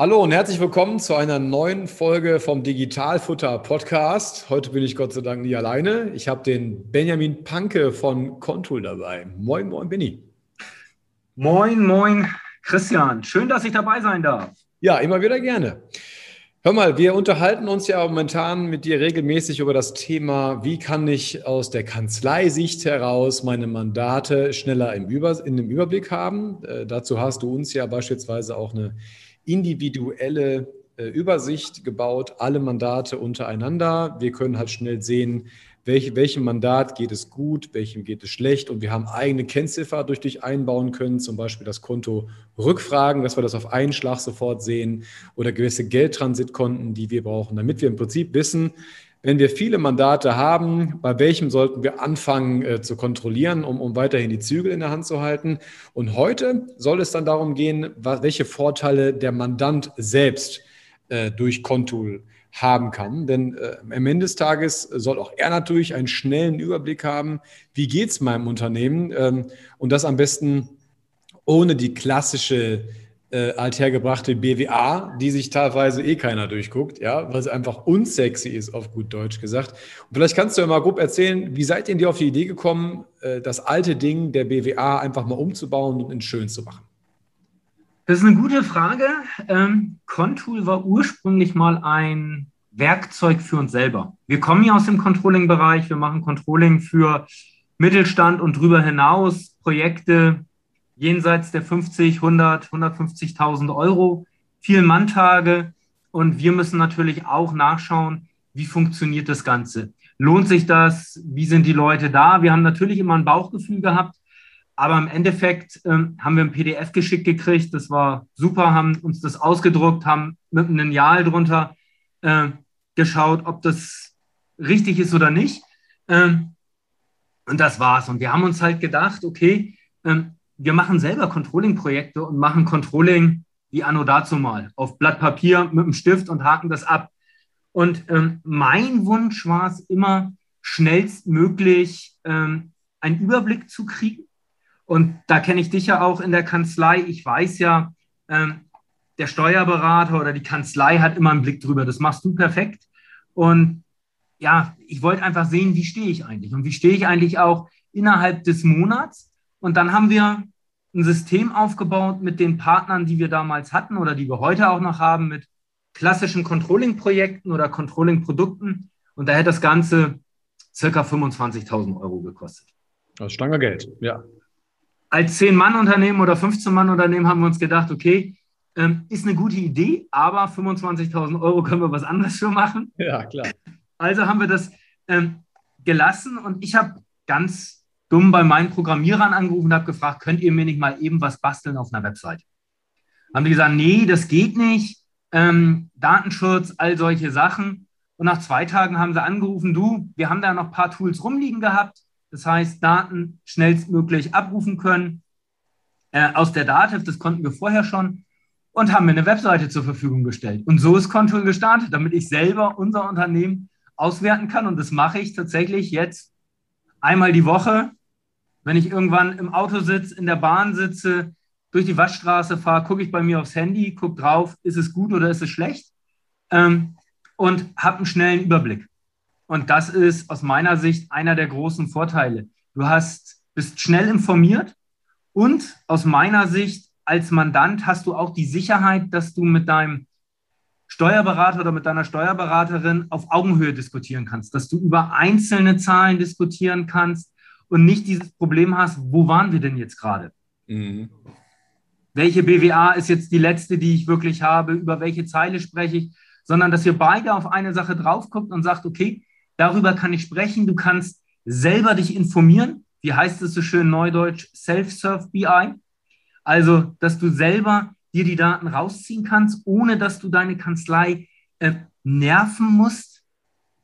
Hallo und herzlich willkommen zu einer neuen Folge vom Digitalfutter Podcast. Heute bin ich Gott sei Dank nie alleine. Ich habe den Benjamin Panke von Contool dabei. Moin, moin, Benny. Moin, moin, Christian. Schön, dass ich dabei sein darf. Ja, immer wieder gerne. Hör mal, wir unterhalten uns ja momentan mit dir regelmäßig über das Thema, wie kann ich aus der Kanzleisicht heraus meine Mandate schneller im Über in dem Überblick haben. Äh, dazu hast du uns ja beispielsweise auch eine individuelle äh, Übersicht gebaut, alle Mandate untereinander. Wir können halt schnell sehen, welche, welchem Mandat geht es gut, welchem geht es schlecht. Und wir haben eigene Kennziffer durch dich einbauen können, zum Beispiel das Konto Rückfragen, dass wir das auf einen Schlag sofort sehen oder gewisse Geldtransitkonten, die wir brauchen, damit wir im Prinzip wissen, wenn wir viele Mandate haben, bei welchem sollten wir anfangen äh, zu kontrollieren, um, um weiterhin die Zügel in der Hand zu halten? Und heute soll es dann darum gehen, welche Vorteile der Mandant selbst äh, durch Contool haben kann. Denn äh, am Ende des Tages soll auch er natürlich einen schnellen Überblick haben, wie geht es meinem Unternehmen ähm, und das am besten ohne die klassische äh, althergebrachte BWA, die sich teilweise eh keiner durchguckt, ja, weil es einfach unsexy ist, auf gut Deutsch gesagt. Und vielleicht kannst du ja mal grob erzählen, wie seid ihr dir auf die Idee gekommen, äh, das alte Ding der BWA einfach mal umzubauen und in schön zu machen? Das ist eine gute Frage. Ähm, Contool war ursprünglich mal ein Werkzeug für uns selber. Wir kommen ja aus dem Controlling-Bereich, wir machen Controlling für Mittelstand und darüber hinaus Projekte, jenseits der 50, 100, 150.000 Euro, vielen Manntage. Und wir müssen natürlich auch nachschauen, wie funktioniert das Ganze. Lohnt sich das? Wie sind die Leute da? Wir haben natürlich immer ein Bauchgefühl gehabt, aber im Endeffekt ähm, haben wir ein PDF geschickt gekriegt. Das war super, haben uns das ausgedruckt, haben mit einem Lineal drunter äh, geschaut, ob das richtig ist oder nicht. Ähm, und das war's. Und wir haben uns halt gedacht, okay, ähm, wir machen selber Controlling-Projekte und machen Controlling wie anno dazu mal auf Blatt Papier mit einem Stift und haken das ab. Und ähm, mein Wunsch war es immer, schnellstmöglich ähm, einen Überblick zu kriegen. Und da kenne ich dich ja auch in der Kanzlei. Ich weiß ja, ähm, der Steuerberater oder die Kanzlei hat immer einen Blick drüber. Das machst du perfekt. Und ja, ich wollte einfach sehen, wie stehe ich eigentlich und wie stehe ich eigentlich auch innerhalb des Monats und dann haben wir ein System aufgebaut mit den Partnern, die wir damals hatten oder die wir heute auch noch haben, mit klassischen Controlling-Projekten oder Controlling-Produkten. Und da hätte das Ganze circa 25.000 Euro gekostet. Das ist Stange Geld, ja. Als 10-Mann-Unternehmen oder 15-Mann-Unternehmen haben wir uns gedacht, okay, ähm, ist eine gute Idee, aber 25.000 Euro können wir was anderes für machen. Ja, klar. Also haben wir das ähm, gelassen und ich habe ganz dumm bei meinen Programmierern angerufen und habe gefragt, könnt ihr mir nicht mal eben was basteln auf einer Website? Haben die gesagt, nee, das geht nicht. Ähm, Datenschutz, all solche Sachen. Und nach zwei Tagen haben sie angerufen, du, wir haben da noch ein paar Tools rumliegen gehabt. Das heißt, Daten schnellstmöglich abrufen können äh, aus der Dativ, das konnten wir vorher schon und haben mir eine Webseite zur Verfügung gestellt. Und so ist Control gestartet, damit ich selber unser Unternehmen auswerten kann. Und das mache ich tatsächlich jetzt einmal die Woche wenn ich irgendwann im Auto sitze, in der Bahn sitze, durch die Waschstraße fahre, gucke ich bei mir aufs Handy, gucke drauf, ist es gut oder ist es schlecht ähm, und habe einen schnellen Überblick. Und das ist aus meiner Sicht einer der großen Vorteile. Du hast, bist schnell informiert und aus meiner Sicht als Mandant hast du auch die Sicherheit, dass du mit deinem Steuerberater oder mit deiner Steuerberaterin auf Augenhöhe diskutieren kannst, dass du über einzelne Zahlen diskutieren kannst, und nicht dieses Problem hast, wo waren wir denn jetzt gerade? Mhm. Welche BWA ist jetzt die letzte, die ich wirklich habe? Über welche Zeile spreche ich? Sondern dass ihr beide auf eine Sache drauf guckt und sagt, okay, darüber kann ich sprechen. Du kannst selber dich informieren. Wie heißt es so schön neudeutsch? Self-Serve BI. Also, dass du selber dir die Daten rausziehen kannst, ohne dass du deine Kanzlei äh, nerven musst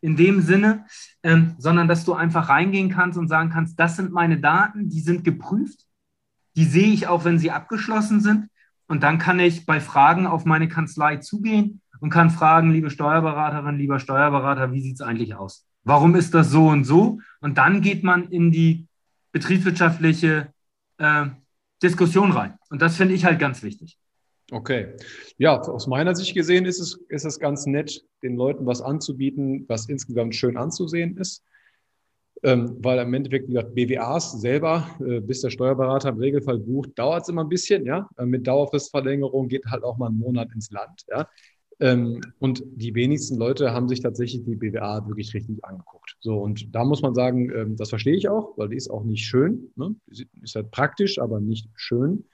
in dem Sinne, ähm, sondern dass du einfach reingehen kannst und sagen kannst, das sind meine Daten, die sind geprüft, die sehe ich auch, wenn sie abgeschlossen sind. Und dann kann ich bei Fragen auf meine Kanzlei zugehen und kann fragen, liebe Steuerberaterin, lieber Steuerberater, wie sieht es eigentlich aus? Warum ist das so und so? Und dann geht man in die betriebswirtschaftliche äh, Diskussion rein. Und das finde ich halt ganz wichtig. Okay. Ja, aus meiner Sicht gesehen ist es, ist es ganz nett, den Leuten was anzubieten, was insgesamt schön anzusehen ist. Ähm, weil im Endeffekt, wie gesagt, BWAs selber, äh, bis der Steuerberater im Regelfall bucht, dauert es immer ein bisschen, ja. Äh, mit Dauerfristverlängerung geht halt auch mal ein Monat ins Land, ja. Ähm, und die wenigsten Leute haben sich tatsächlich die BWA wirklich richtig angeguckt. So, und da muss man sagen, ähm, das verstehe ich auch, weil die ist auch nicht schön. Ne? Ist halt praktisch, aber nicht schön.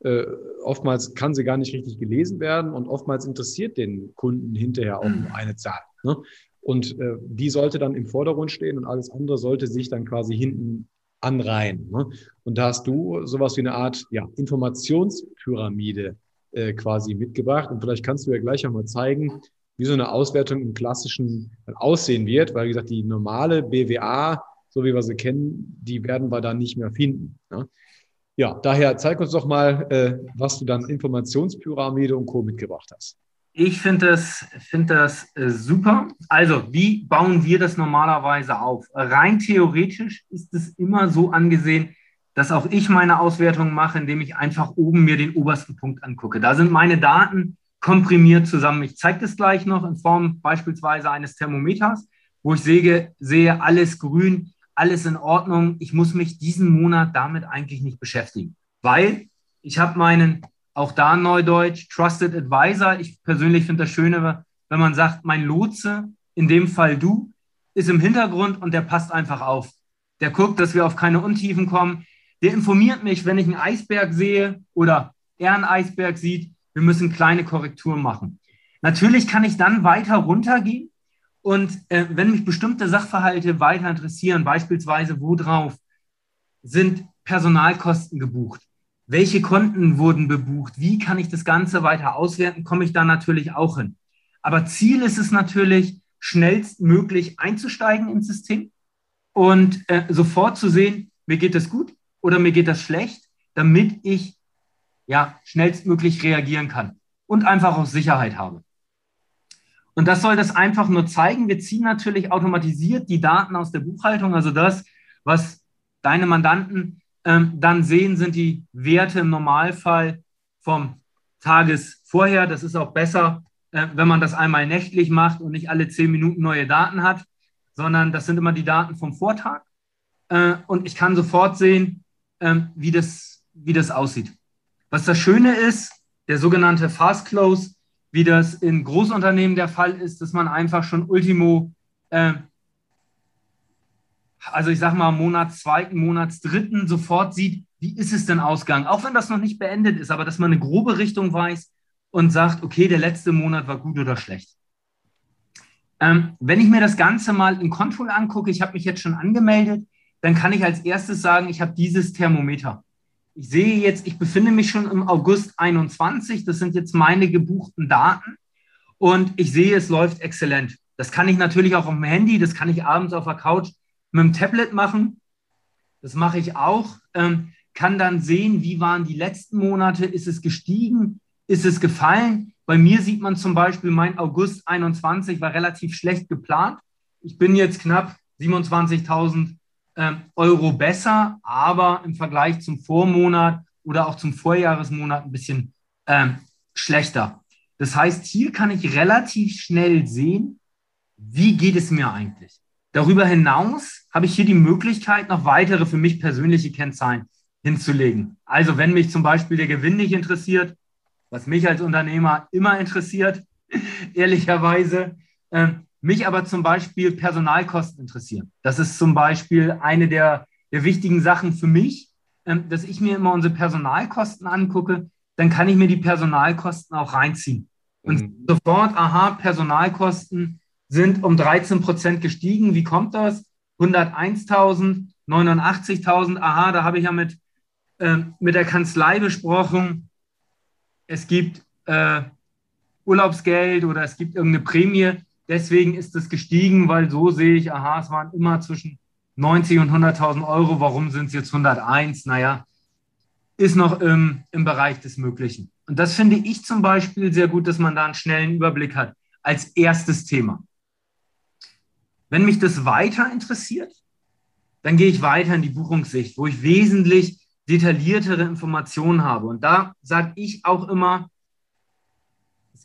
Äh, oftmals kann sie gar nicht richtig gelesen werden und oftmals interessiert den Kunden hinterher auch nur eine Zahl. Ne? Und äh, die sollte dann im Vordergrund stehen und alles andere sollte sich dann quasi hinten anreihen. Ne? Und da hast du sowas wie eine Art ja, Informationspyramide äh, quasi mitgebracht. Und vielleicht kannst du ja gleich einmal zeigen, wie so eine Auswertung im klassischen aussehen wird, weil wie gesagt, die normale BWA, so wie wir sie kennen, die werden wir dann nicht mehr finden. Ne? Ja, daher zeig uns doch mal, äh, was du dann Informationspyramide und Co. mitgebracht hast. Ich finde das, find das äh, super. Also, wie bauen wir das normalerweise auf? Rein theoretisch ist es immer so angesehen, dass auch ich meine Auswertung mache, indem ich einfach oben mir den obersten Punkt angucke. Da sind meine Daten komprimiert zusammen. Ich zeige das gleich noch in Form beispielsweise eines Thermometers, wo ich sehe, sehe alles grün, alles in Ordnung. Ich muss mich diesen Monat damit eigentlich nicht beschäftigen, weil ich habe meinen, auch da Neudeutsch, Trusted Advisor. Ich persönlich finde das Schöne, wenn man sagt, mein Lotse, in dem Fall du, ist im Hintergrund und der passt einfach auf. Der guckt, dass wir auf keine Untiefen kommen. Der informiert mich, wenn ich einen Eisberg sehe oder er einen Eisberg sieht, wir müssen kleine Korrekturen machen. Natürlich kann ich dann weiter runtergehen und äh, wenn mich bestimmte Sachverhalte weiter interessieren, beispielsweise worauf sind Personalkosten gebucht, welche Konten wurden bebucht, wie kann ich das Ganze weiter auswerten, komme ich da natürlich auch hin. Aber Ziel ist es natürlich, schnellstmöglich einzusteigen ins System und äh, sofort zu sehen, mir geht es gut oder mir geht das schlecht, damit ich ja schnellstmöglich reagieren kann und einfach auch Sicherheit habe. Und das soll das einfach nur zeigen. Wir ziehen natürlich automatisiert die Daten aus der Buchhaltung. Also das, was deine Mandanten ähm, dann sehen, sind die Werte im Normalfall vom Tages vorher. Das ist auch besser, äh, wenn man das einmal nächtlich macht und nicht alle zehn Minuten neue Daten hat, sondern das sind immer die Daten vom Vortag. Äh, und ich kann sofort sehen, äh, wie, das, wie das aussieht. Was das Schöne ist, der sogenannte Fast Close wie das in Großunternehmen der Fall ist, dass man einfach schon Ultimo, äh, also ich sag mal Monats zweiten, Monats dritten sofort sieht, wie ist es denn ausgegangen, auch wenn das noch nicht beendet ist, aber dass man eine grobe Richtung weiß und sagt, okay, der letzte Monat war gut oder schlecht. Ähm, wenn ich mir das Ganze mal in Control angucke, ich habe mich jetzt schon angemeldet, dann kann ich als erstes sagen, ich habe dieses Thermometer. Ich sehe jetzt, ich befinde mich schon im August 21. Das sind jetzt meine gebuchten Daten. Und ich sehe, es läuft exzellent. Das kann ich natürlich auch auf dem Handy, das kann ich abends auf der Couch mit dem Tablet machen. Das mache ich auch. Ähm, kann dann sehen, wie waren die letzten Monate, ist es gestiegen, ist es gefallen. Bei mir sieht man zum Beispiel, mein August 21 war relativ schlecht geplant. Ich bin jetzt knapp 27.000 ähm, Euro besser, aber im Vergleich zum Vormonat oder auch zum Vorjahresmonat ein bisschen ähm, schlechter. Das heißt, hier kann ich relativ schnell sehen, wie geht es mir eigentlich. Darüber hinaus habe ich hier die Möglichkeit, noch weitere für mich persönliche Kennzahlen hinzulegen. Also wenn mich zum Beispiel der Gewinn nicht interessiert, was mich als Unternehmer immer interessiert, ehrlicherweise, ähm, mich aber zum Beispiel Personalkosten interessieren. Das ist zum Beispiel eine der, der wichtigen Sachen für mich, ähm, dass ich mir immer unsere Personalkosten angucke. Dann kann ich mir die Personalkosten auch reinziehen. Und mhm. sofort, aha, Personalkosten sind um 13 Prozent gestiegen. Wie kommt das? 101.000, 89.000. Aha, da habe ich ja mit, äh, mit der Kanzlei besprochen. Es gibt äh, Urlaubsgeld oder es gibt irgendeine Prämie Deswegen ist es gestiegen, weil so sehe ich, aha, es waren immer zwischen 90 und 100.000 Euro. Warum sind es jetzt 101? Naja, ist noch im, im Bereich des Möglichen. Und das finde ich zum Beispiel sehr gut, dass man da einen schnellen Überblick hat als erstes Thema. Wenn mich das weiter interessiert, dann gehe ich weiter in die Buchungssicht, wo ich wesentlich detailliertere Informationen habe. Und da sage ich auch immer,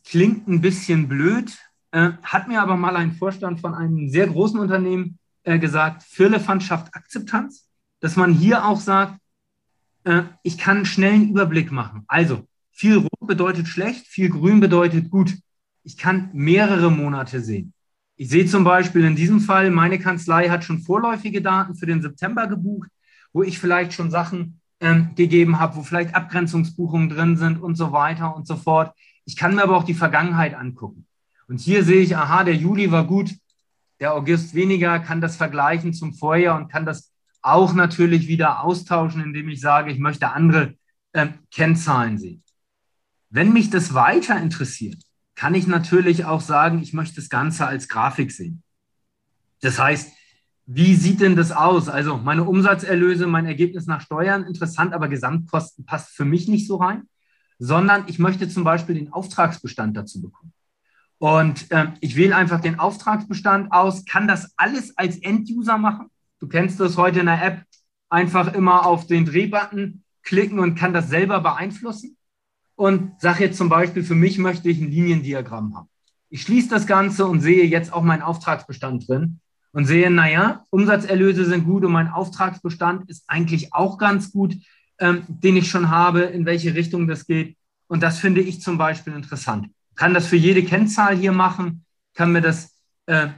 klingt ein bisschen blöd, äh, hat mir aber mal ein Vorstand von einem sehr großen Unternehmen äh, gesagt, Firlefanz schafft Akzeptanz, dass man hier auch sagt, äh, ich kann einen schnellen Überblick machen. Also viel Rot bedeutet schlecht, viel Grün bedeutet gut. Ich kann mehrere Monate sehen. Ich sehe zum Beispiel in diesem Fall, meine Kanzlei hat schon vorläufige Daten für den September gebucht, wo ich vielleicht schon Sachen ähm, gegeben habe, wo vielleicht Abgrenzungsbuchungen drin sind und so weiter und so fort. Ich kann mir aber auch die Vergangenheit angucken. Und hier sehe ich, aha, der Juli war gut, der August weniger, kann das vergleichen zum Vorjahr und kann das auch natürlich wieder austauschen, indem ich sage, ich möchte andere äh, Kennzahlen sehen. Wenn mich das weiter interessiert, kann ich natürlich auch sagen, ich möchte das Ganze als Grafik sehen. Das heißt, wie sieht denn das aus? Also meine Umsatzerlöse, mein Ergebnis nach Steuern, interessant, aber Gesamtkosten passt für mich nicht so rein, sondern ich möchte zum Beispiel den Auftragsbestand dazu bekommen. Und äh, ich wähle einfach den Auftragsbestand aus, kann das alles als Enduser machen. Du kennst das heute in der App, einfach immer auf den Drehbutton klicken und kann das selber beeinflussen. Und sage jetzt zum Beispiel, für mich möchte ich ein Liniendiagramm haben. Ich schließe das Ganze und sehe jetzt auch meinen Auftragsbestand drin und sehe, naja, Umsatzerlöse sind gut und mein Auftragsbestand ist eigentlich auch ganz gut, ähm, den ich schon habe, in welche Richtung das geht. Und das finde ich zum Beispiel interessant kann das für jede Kennzahl hier machen, kann mir das äh,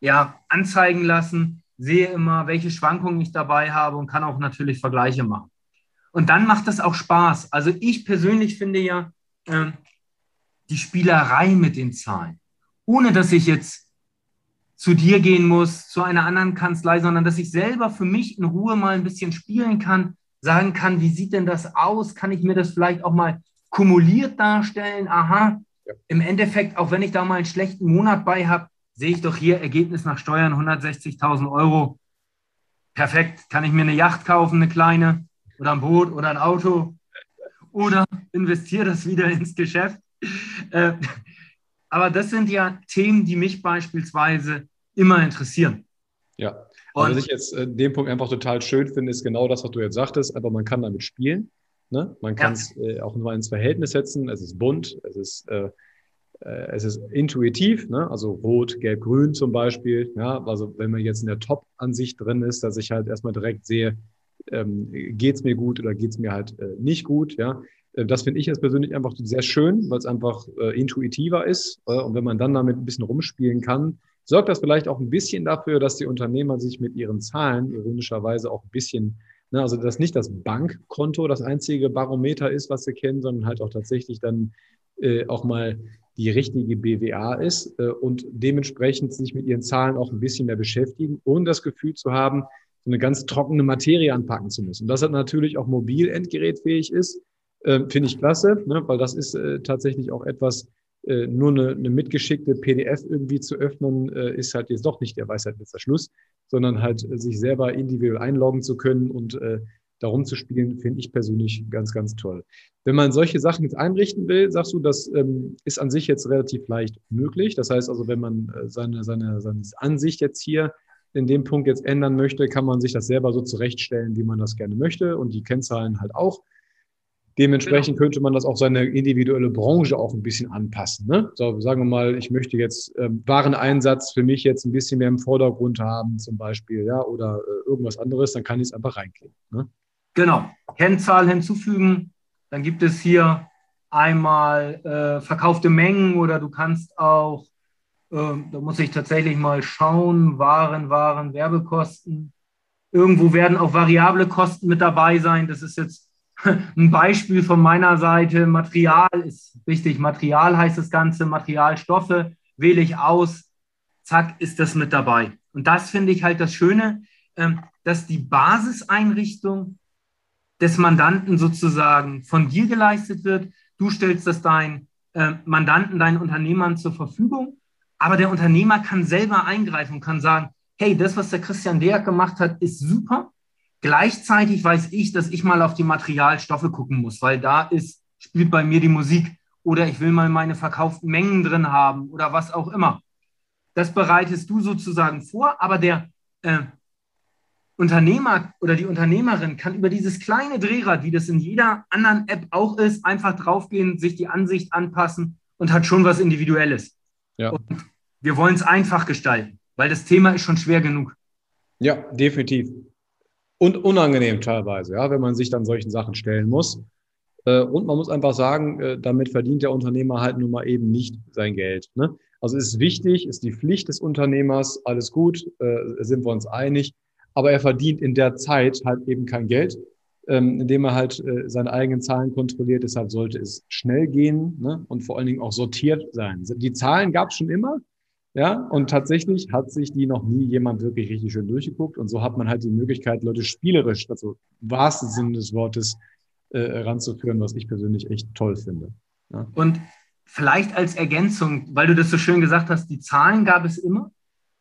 ja, anzeigen lassen, sehe immer, welche Schwankungen ich dabei habe und kann auch natürlich Vergleiche machen. Und dann macht das auch Spaß. Also ich persönlich finde ja äh, die Spielerei mit den Zahlen, ohne dass ich jetzt zu dir gehen muss, zu einer anderen Kanzlei, sondern dass ich selber für mich in Ruhe mal ein bisschen spielen kann, sagen kann, wie sieht denn das aus? Kann ich mir das vielleicht auch mal kumuliert darstellen, aha, ja. im Endeffekt, auch wenn ich da mal einen schlechten Monat bei habe, sehe ich doch hier Ergebnis nach Steuern 160.000 Euro. Perfekt, kann ich mir eine Yacht kaufen, eine kleine oder ein Boot oder ein Auto oder investiere das wieder ins Geschäft. Äh, aber das sind ja Themen, die mich beispielsweise immer interessieren. Ja, also was ich jetzt in dem Punkt einfach total schön finde, ist genau das, was du jetzt sagtest, aber man kann damit spielen. Ne? Man kann es ja. äh, auch nur ins Verhältnis setzen. Es ist bunt, es ist, äh, äh, es ist intuitiv, ne? also rot, gelb, grün zum Beispiel. Ja? Also wenn man jetzt in der Top-Ansicht drin ist, dass ich halt erstmal direkt sehe, ähm, geht es mir gut oder geht es mir halt äh, nicht gut. Ja? Äh, das finde ich jetzt persönlich einfach sehr schön, weil es einfach äh, intuitiver ist. Äh, und wenn man dann damit ein bisschen rumspielen kann, sorgt das vielleicht auch ein bisschen dafür, dass die Unternehmer sich mit ihren Zahlen ironischerweise auch ein bisschen Ne, also dass nicht das Bankkonto das einzige Barometer ist, was sie kennen, sondern halt auch tatsächlich dann äh, auch mal die richtige BWA ist äh, und dementsprechend sich mit ihren Zahlen auch ein bisschen mehr beschäftigen, ohne das Gefühl zu haben, so eine ganz trockene Materie anpacken zu müssen. Das hat natürlich auch mobil endgerätfähig ist, äh, finde ich klasse, ne, weil das ist äh, tatsächlich auch etwas, äh, nur eine, eine mitgeschickte PDF irgendwie zu öffnen, äh, ist halt jetzt doch nicht der Weisheit letzter Schluss, sondern halt äh, sich selber individuell einloggen zu können und äh, darum zu spielen, finde ich persönlich ganz, ganz toll. Wenn man solche Sachen jetzt einrichten will, sagst du, das ähm, ist an sich jetzt relativ leicht möglich. Das heißt also, wenn man äh, seine, seine, seine Ansicht jetzt hier in dem Punkt jetzt ändern möchte, kann man sich das selber so zurechtstellen, wie man das gerne möchte und die Kennzahlen halt auch. Dementsprechend genau. könnte man das auch seine individuelle Branche auch ein bisschen anpassen. Ne? So, sagen wir mal, ich möchte jetzt ähm, Wareneinsatz für mich jetzt ein bisschen mehr im Vordergrund haben, zum Beispiel, ja, oder äh, irgendwas anderes, dann kann ich es einfach reinklicken. Ne? Genau. Kennzahl hinzufügen. Dann gibt es hier einmal äh, verkaufte Mengen oder du kannst auch, äh, da muss ich tatsächlich mal schauen, Waren, Waren, Werbekosten. Irgendwo werden auch variable Kosten mit dabei sein. Das ist jetzt ein Beispiel von meiner Seite, Material ist wichtig. Material heißt das Ganze, Materialstoffe wähle ich aus, zack, ist das mit dabei. Und das finde ich halt das Schöne, ähm, dass die Basiseinrichtung des Mandanten sozusagen von dir geleistet wird. Du stellst das deinen ähm, Mandanten, deinen Unternehmern zur Verfügung, aber der Unternehmer kann selber eingreifen und kann sagen, hey, das, was der Christian Deak gemacht hat, ist super. Gleichzeitig weiß ich, dass ich mal auf die Materialstoffe gucken muss, weil da ist, spielt bei mir die Musik oder ich will mal meine verkauften Mengen drin haben oder was auch immer. Das bereitest du sozusagen vor, aber der äh, Unternehmer oder die Unternehmerin kann über dieses kleine Drehrad, wie das in jeder anderen App auch ist, einfach draufgehen, sich die Ansicht anpassen und hat schon was Individuelles. Ja. Und wir wollen es einfach gestalten, weil das Thema ist schon schwer genug. Ja, definitiv. Und unangenehm teilweise, ja, wenn man sich dann solchen Sachen stellen muss. Äh, und man muss einfach sagen, äh, damit verdient der Unternehmer halt nun mal eben nicht sein Geld. Ne? Also ist wichtig, ist die Pflicht des Unternehmers, alles gut, äh, sind wir uns einig. Aber er verdient in der Zeit halt eben kein Geld, ähm, indem er halt seine eigenen Zahlen kontrolliert. Deshalb sollte es schnell gehen ne? und vor allen Dingen auch sortiert sein. Die Zahlen gab es schon immer. Ja, und tatsächlich hat sich die noch nie jemand wirklich richtig schön durchgeguckt. Und so hat man halt die Möglichkeit, Leute spielerisch, also wahrsten Sinne des Wortes, äh, ranzuführen, was ich persönlich echt toll finde. Ja. Und vielleicht als Ergänzung, weil du das so schön gesagt hast, die Zahlen gab es immer.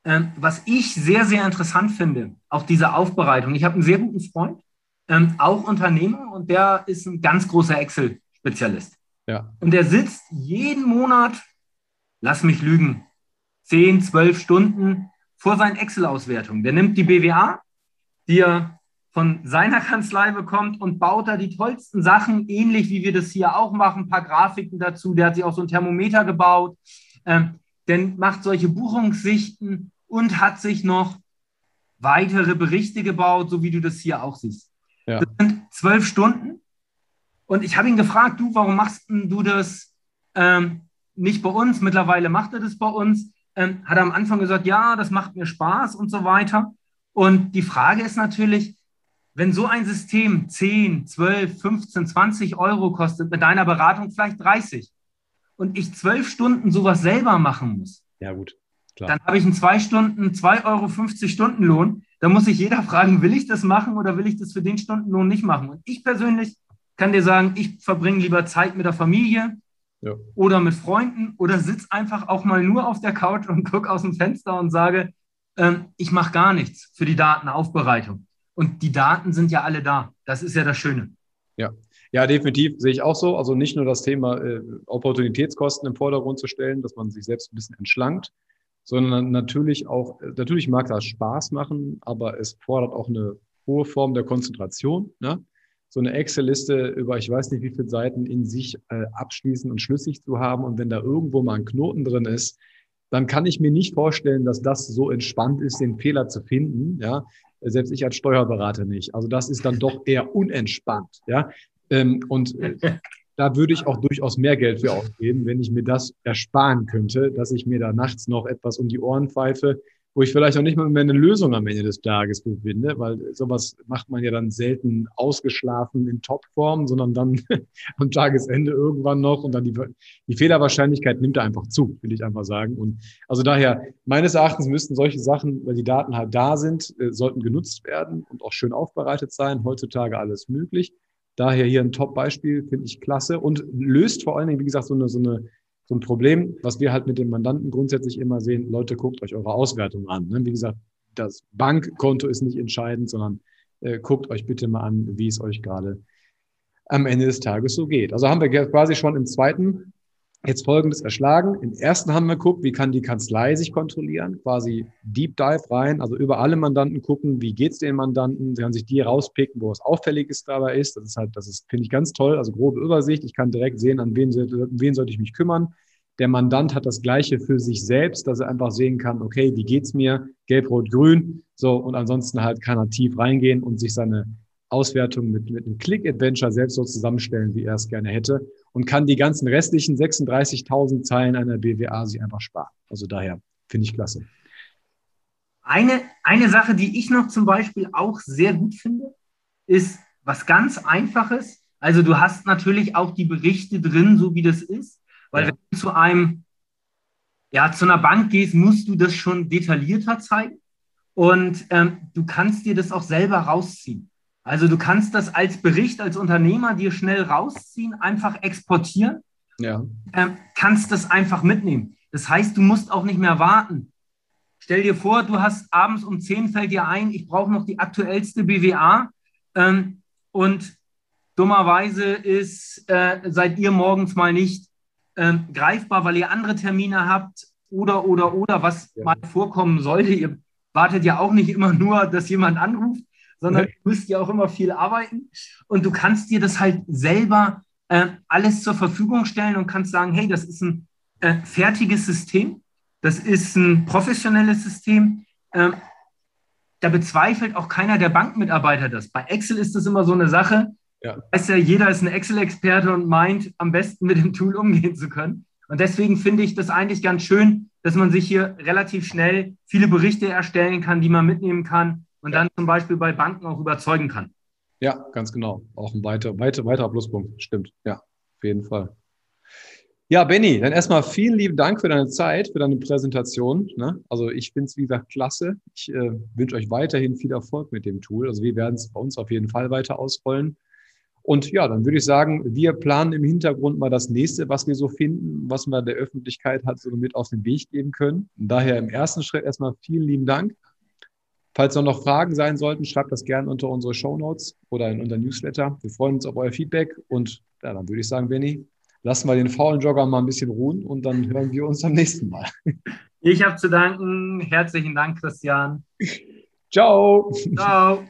Ähm, was ich sehr, sehr interessant finde, auch diese Aufbereitung. Ich habe einen sehr guten Freund, ähm, auch Unternehmer, und der ist ein ganz großer Excel-Spezialist. Ja. Und der sitzt jeden Monat, lass mich lügen, 10, 12 Stunden vor seinen Excel-Auswertungen. Der nimmt die BWA, die er von seiner Kanzlei bekommt und baut da die tollsten Sachen, ähnlich wie wir das hier auch machen, ein paar Grafiken dazu. Der hat sich auch so ein Thermometer gebaut, ähm, denn macht solche Buchungssichten und hat sich noch weitere Berichte gebaut, so wie du das hier auch siehst. Ja. Das sind zwölf Stunden. Und ich habe ihn gefragt, du, warum machst du das ähm, nicht bei uns? Mittlerweile macht er das bei uns ähm, hat am Anfang gesagt, ja, das macht mir Spaß und so weiter. Und die Frage ist natürlich, wenn so ein System 10, 12, 15, 20 Euro kostet, mit deiner Beratung vielleicht 30 und ich zwölf Stunden sowas selber machen muss, ja, gut, klar. dann habe ich einen zwei Stunden, 2,50 Euro 50 Stundenlohn. Da muss sich jeder fragen, will ich das machen oder will ich das für den Stundenlohn nicht machen? Und ich persönlich kann dir sagen, ich verbringe lieber Zeit mit der Familie, ja. oder mit Freunden oder sitze einfach auch mal nur auf der Couch und gucke aus dem Fenster und sage, ähm, ich mache gar nichts für die Datenaufbereitung. Und die Daten sind ja alle da. Das ist ja das Schöne. Ja, ja, definitiv sehe ich auch so. Also nicht nur das Thema äh, Opportunitätskosten im Vordergrund zu stellen, dass man sich selbst ein bisschen entschlankt, sondern natürlich auch, natürlich mag das Spaß machen, aber es fordert auch eine hohe Form der Konzentration. Ne? So eine Excel-Liste über ich weiß nicht wie viele Seiten in sich äh, abschließen und schlüssig zu haben. Und wenn da irgendwo mal ein Knoten drin ist, dann kann ich mir nicht vorstellen, dass das so entspannt ist, den Fehler zu finden. Ja, selbst ich als Steuerberater nicht. Also das ist dann doch eher unentspannt. Ja, ähm, und äh, da würde ich auch durchaus mehr Geld für ausgeben, wenn ich mir das ersparen könnte, dass ich mir da nachts noch etwas um die Ohren pfeife, wo ich vielleicht auch nicht mal mehr eine Lösung am Ende des Tages befinde, weil sowas macht man ja dann selten ausgeschlafen in Topform, sondern dann am Tagesende irgendwann noch und dann die, die Fehlerwahrscheinlichkeit nimmt da einfach zu, will ich einfach sagen. Und also daher, meines Erachtens müssten solche Sachen, weil die Daten halt da sind, äh, sollten genutzt werden und auch schön aufbereitet sein. Heutzutage alles möglich. Daher hier ein Top-Beispiel, finde ich klasse und löst vor allen Dingen, wie gesagt, so eine, so eine so ein Problem, was wir halt mit dem Mandanten grundsätzlich immer sehen, Leute, guckt euch eure Auswertung an. Ne? Wie gesagt, das Bankkonto ist nicht entscheidend, sondern äh, guckt euch bitte mal an, wie es euch gerade am Ende des Tages so geht. Also haben wir quasi schon im zweiten jetzt Folgendes erschlagen. Im ersten haben wir geguckt, wie kann die Kanzlei sich kontrollieren, quasi Deep Dive rein, also über alle Mandanten gucken, wie geht's den Mandanten, sie kann sich die rauspicken, wo es auffälliges dabei ist. Das ist halt, das ist, finde ich ganz toll, also grobe Übersicht. Ich kann direkt sehen, an wen, wen sollte ich mich kümmern. Der Mandant hat das Gleiche für sich selbst, dass er einfach sehen kann, okay, wie geht's mir? Gelb, Rot, Grün. So, und ansonsten halt kann er tief reingehen und sich seine Auswertung mit, mit einem Click-Adventure selbst so zusammenstellen, wie er es gerne hätte und kann die ganzen restlichen 36.000 Zeilen einer BWA sich einfach sparen. Also daher finde ich klasse. Eine, eine Sache, die ich noch zum Beispiel auch sehr gut finde, ist was ganz Einfaches. Also du hast natürlich auch die Berichte drin, so wie das ist, weil ja. wenn du zu einem, ja, zu einer Bank gehst, musst du das schon detaillierter zeigen und ähm, du kannst dir das auch selber rausziehen. Also du kannst das als Bericht, als Unternehmer dir schnell rausziehen, einfach exportieren, ja. ähm, kannst das einfach mitnehmen. Das heißt, du musst auch nicht mehr warten. Stell dir vor, du hast abends um 10 fällt dir ein, ich brauche noch die aktuellste BWA ähm, und dummerweise ist, äh, seid ihr morgens mal nicht äh, greifbar, weil ihr andere Termine habt oder, oder, oder, was ja. mal vorkommen sollte. Ihr wartet ja auch nicht immer nur, dass jemand anruft, sondern du musst ja auch immer viel arbeiten und du kannst dir das halt selber äh, alles zur Verfügung stellen und kannst sagen, hey, das ist ein äh, fertiges System. Das ist ein professionelles System. Ähm, da bezweifelt auch keiner der Bankmitarbeiter das. Bei Excel ist das immer so eine Sache. Ja. Weiß ja, jeder ist ein Excel-Experte und meint, am besten mit dem Tool umgehen zu können. Und deswegen finde ich das eigentlich ganz schön, dass man sich hier relativ schnell viele Berichte erstellen kann, die man mitnehmen kann und dann zum Beispiel bei Banken auch überzeugen kann. Ja, ganz genau. Auch ein weiter, weiter, weiterer Pluspunkt. Stimmt. Ja, auf jeden Fall. Ja, Benny, dann erstmal vielen lieben Dank für deine Zeit, für deine Präsentation. Ne? Also ich finde es, wie gesagt, klasse. Ich äh, wünsche euch weiterhin viel Erfolg mit dem Tool. Also wir werden es bei uns auf jeden Fall weiter ausrollen. Und ja, dann würde ich sagen, wir planen im Hintergrund mal das nächste, was wir so finden, was wir der Öffentlichkeit halt so mit auf den Weg geben können. Und daher im ersten Schritt erstmal vielen lieben Dank. Falls noch Fragen sein sollten, schreibt das gerne unter unsere Show Notes oder in unser Newsletter. Wir freuen uns auf euer Feedback und ja, dann würde ich sagen, Benny, lassen wir den faulen Jogger mal ein bisschen ruhen und dann hören wir uns am nächsten Mal. Ich habe zu danken. Herzlichen Dank, Christian. Ciao. Ciao.